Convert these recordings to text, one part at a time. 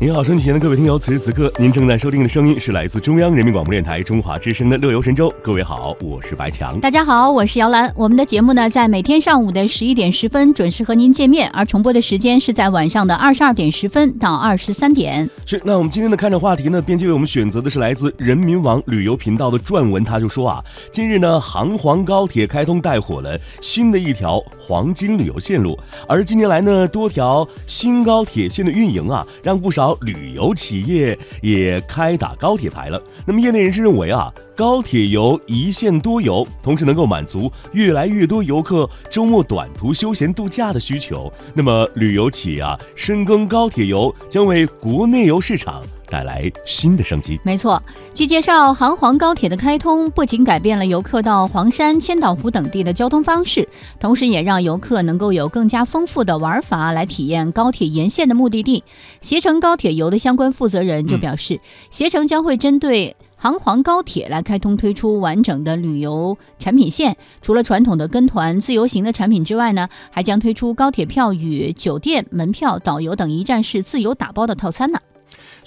您好，收听前的各位听友，此时此刻您正在收听的声音是来自中央人民广播电台中华之声的《乐游神州》。各位好，我是白强。大家好，我是姚兰。我们的节目呢，在每天上午的十一点十分准时和您见面，而重播的时间是在晚上的二十二点十分到二十三点。是，那我们今天的看着话题呢，编辑为我们选择的是来自人民网旅游频道的撰文，他就说啊，近日呢，杭黄高铁开通，带火了新的一条黄金旅游线路，而近年来呢，多条新高铁线的运营啊，让不少。旅游企业也开打高铁牌了。那么，业内人士认为啊，高铁游一线多游，同时能够满足越来越多游客周末短途休闲度假的需求。那么，旅游企业啊，深耕高铁游，将为国内游市场。带来新的生机。没错，据介绍，杭黄高铁的开通不仅改变了游客到黄山、千岛湖等地的交通方式，同时也让游客能够有更加丰富的玩法来体验高铁沿线的目的地。携程高铁游的相关负责人就表示，携程将会针对杭黄高铁来开通推出完整的旅游产品线。除了传统的跟团自由行的产品之外呢，还将推出高铁票与酒店门票、导游等一站式自由打包的套餐呢。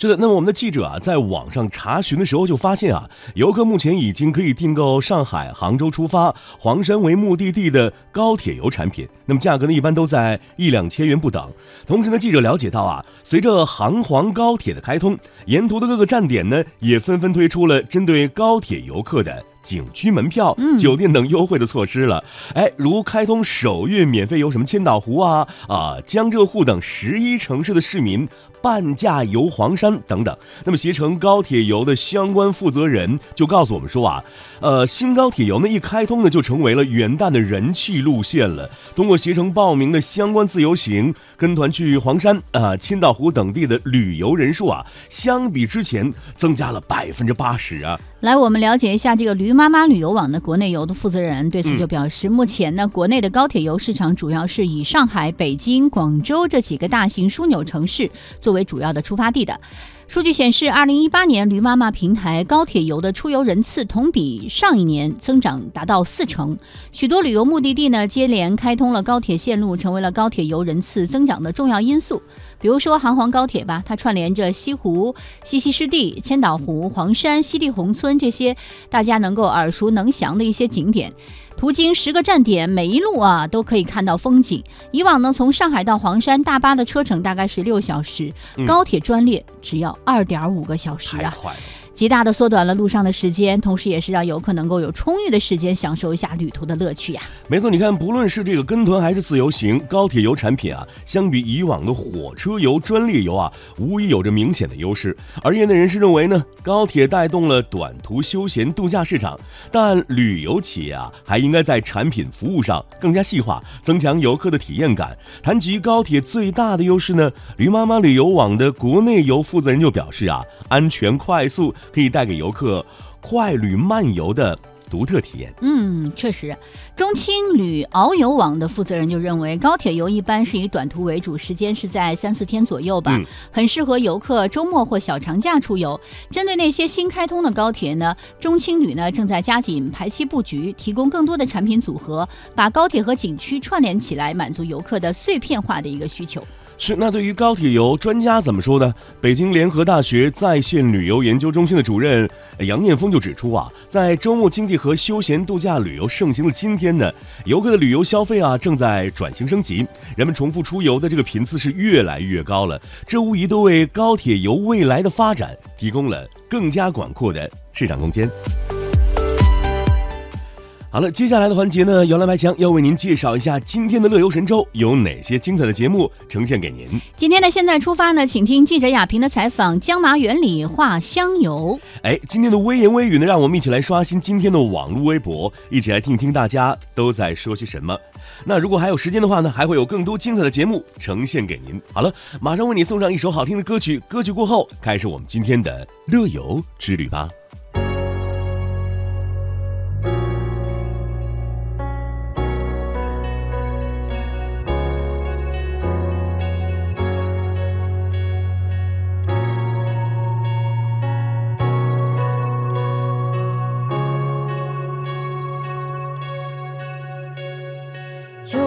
是的，那么我们的记者啊，在网上查询的时候就发现啊，游客目前已经可以订购上海、杭州出发、黄山为目的地的高铁游产品，那么价格呢，一般都在一两千元不等。同时呢，记者了解到啊，随着杭黄高铁的开通，沿途的各个站点呢，也纷纷推出了针对高铁游客的。景区门票、酒店等优惠的措施了，哎，如开通首月免费游什么千岛湖啊、啊江浙沪等十一城市的市民半价游黄山等等。那么携程高铁游的相关负责人就告诉我们说啊，呃，新高铁游呢一开通呢就成为了元旦的人气路线了。通过携程报名的相关自由行跟团去黄山啊、千岛湖等地的旅游人数啊，相比之前增加了百分之八十啊。来，我们了解一下这个驴妈妈旅游网的国内游的负责人对此就表示，目前呢，国内的高铁游市场主要是以上海、北京、广州这几个大型枢纽城市作为主要的出发地的。数据显示，二零一八年驴妈妈平台高铁游的出游人次同比上一年增长达到四成。许多旅游目的地呢接连开通了高铁线路，成为了高铁游人次增长的重要因素。比如说杭黄高铁吧，它串联着西湖、西溪湿地、千岛湖、黄山、西递宏村这些大家能够耳熟能详的一些景点。途经十个站点，每一路啊都可以看到风景。以往呢，从上海到黄山，大巴的车程大概是六小时，高铁专列只要二点五个小时啊。极大的缩短了路上的时间，同时也是让游客能够有充裕的时间享受一下旅途的乐趣呀。没错，你看，不论是这个跟团还是自由行，高铁游产品啊，相比以往的火车游、专列游啊，无疑有着明显的优势。而业内人士认为呢，高铁带动了短途休闲度假市场，但旅游企业啊，还应该在产品服务上更加细化，增强游客的体验感。谈及高铁最大的优势呢，驴妈妈旅游网的国内游负责人就表示啊，安全快速。可以带给游客快旅慢游的独特体验。嗯，确实，中青旅遨游网的负责人就认为，高铁游一般是以短途为主，时间是在三四天左右吧，很适合游客周末或小长假出游。针对那些新开通的高铁呢，中青旅呢正在加紧排期布局，提供更多的产品组合，把高铁和景区串联起来，满足游客的碎片化的一个需求。是，那对于高铁游，专家怎么说呢？北京联合大学在线旅游研究中心的主任杨念峰就指出啊，在周末经济和休闲度假旅游盛行的今天呢，游客的旅游消费啊正在转型升级，人们重复出游的这个频次是越来越高了，这无疑都为高铁游未来的发展提供了更加广阔的市场空间。好了，接下来的环节呢，摇篮白墙要为您介绍一下今天的乐游神州有哪些精彩的节目呈现给您。今天的现在出发呢，请听记者亚平的采访：江麻园里画香油。哎，今天的微言微语呢，让我们一起来刷新今天的网络微博，一起来听听大家都在说些什么。那如果还有时间的话呢，还会有更多精彩的节目呈现给您。好了，马上为你送上一首好听的歌曲，歌曲过后开始我们今天的乐游之旅吧。